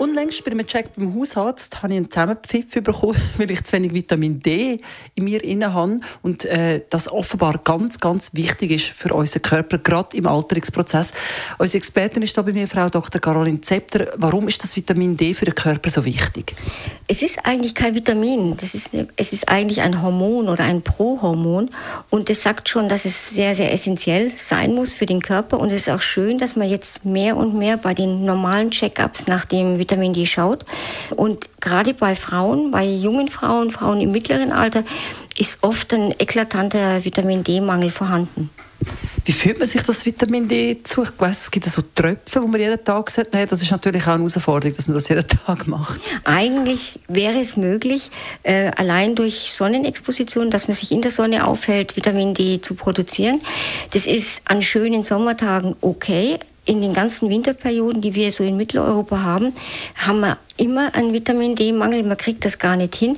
Unlängst bei einem Check beim Hausarzt habe ich einen Zusammenpfiff bekommen, weil ich zu wenig Vitamin D in mir inne habe und äh, das offenbar ganz, ganz wichtig ist für unseren Körper, gerade im Alterungsprozess. Unsere Expertin ist da bei mir, Frau Dr. Caroline Zepter. Warum ist das Vitamin D für den Körper so wichtig? Es ist eigentlich kein Vitamin, das ist, es ist eigentlich ein Hormon oder ein Prohormon und es sagt schon, dass es sehr, sehr essentiell sein muss für den Körper und es ist auch schön, dass man jetzt mehr und mehr bei den normalen Check-ups nach dem Vitamin D schaut. Und gerade bei Frauen, bei jungen Frauen, Frauen im mittleren Alter, ist oft ein eklatanter Vitamin D-Mangel vorhanden. Wie fühlt man sich das Vitamin D zu? Ich weiss, es gibt so Tröpfe, wo man jeden Tag sagt, nein, das ist natürlich auch eine Herausforderung, dass man das jeden Tag macht. Eigentlich wäre es möglich, äh, allein durch Sonnenexposition, dass man sich in der Sonne aufhält, Vitamin D zu produzieren. Das ist an schönen Sommertagen okay in den ganzen Winterperioden, die wir so in Mitteleuropa haben, haben wir immer einen Vitamin D-Mangel. Man kriegt das gar nicht hin.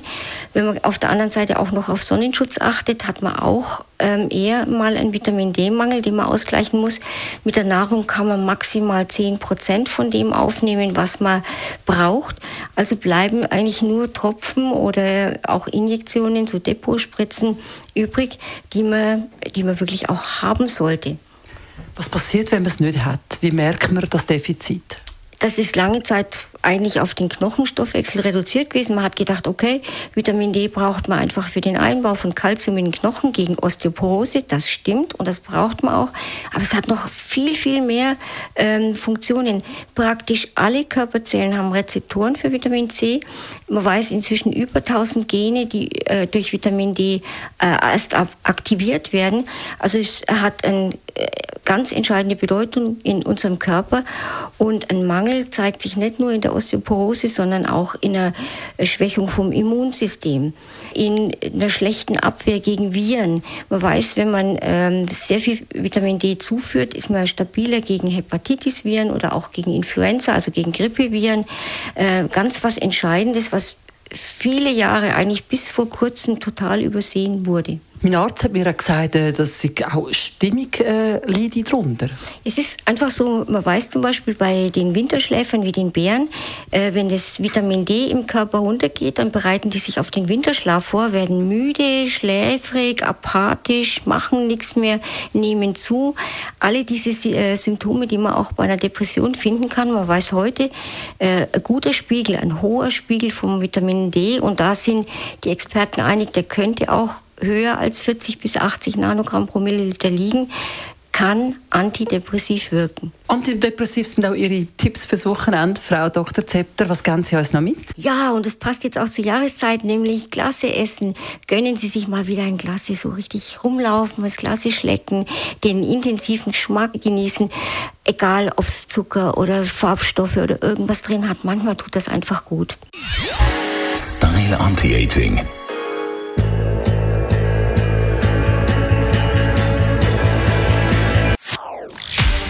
Wenn man auf der anderen Seite auch noch auf Sonnenschutz achtet, hat man auch ähm, eher mal einen Vitamin D-Mangel, den man ausgleichen muss. Mit der Nahrung kann man maximal 10 Prozent von dem aufnehmen, was man braucht. Also bleiben eigentlich nur Tropfen oder auch Injektionen, so Depotspritzen übrig, die man, die man wirklich auch haben sollte. Was passiert, wenn man es nicht hat? Wie merkt man das Defizit? Das ist lange Zeit eigentlich auf den Knochenstoffwechsel reduziert gewesen. Man hat gedacht, okay, Vitamin D braucht man einfach für den Einbau von Kalzium in den Knochen gegen Osteoporose. Das stimmt und das braucht man auch. Aber es hat noch viel, viel mehr ähm, Funktionen. Praktisch alle Körperzellen haben Rezeptoren für Vitamin C. Man weiß inzwischen über 1000 Gene, die äh, durch Vitamin D äh, erst aktiviert werden. Also es hat ein äh, ganz entscheidende Bedeutung in unserem Körper. Und ein Mangel zeigt sich nicht nur in der Osteoporose, sondern auch in einer Schwächung vom Immunsystem, in einer schlechten Abwehr gegen Viren. Man weiß, wenn man ähm, sehr viel Vitamin D zuführt, ist man stabiler gegen Hepatitis-Viren oder auch gegen Influenza, also gegen Grippeviren. Äh, ganz was Entscheidendes, was viele Jahre, eigentlich bis vor kurzem total übersehen wurde. Mein Arzt hat mir gesagt, äh, dass ich auch Stimmung äh, leide darunter. Es ist einfach so, man weiß zum Beispiel bei den Winterschläfern wie den Bären, äh, wenn das Vitamin D im Körper runtergeht, dann bereiten die sich auf den Winterschlaf vor, werden müde, schläfrig, apathisch, machen nichts mehr, nehmen zu. Alle diese äh, Symptome, die man auch bei einer Depression finden kann, man weiß heute, äh, ein guter Spiegel, ein hoher Spiegel vom Vitamin D und da sind die Experten einig, der könnte auch höher als 40 bis 80 Nanogramm pro Milliliter liegen, kann antidepressiv wirken. Antidepressiv sind auch Ihre Tipps fürs Wochenende, Frau Dr. Zepter. Was geben Sie uns noch mit? Ja, und das passt jetzt auch zur Jahreszeit, nämlich Glasse essen. Gönnen Sie sich mal wieder ein Glas, so richtig rumlaufen, das Glas schlecken, den intensiven Geschmack genießen. Egal, ob es Zucker oder Farbstoffe oder irgendwas drin hat, manchmal tut das einfach gut. Style Anti-Aging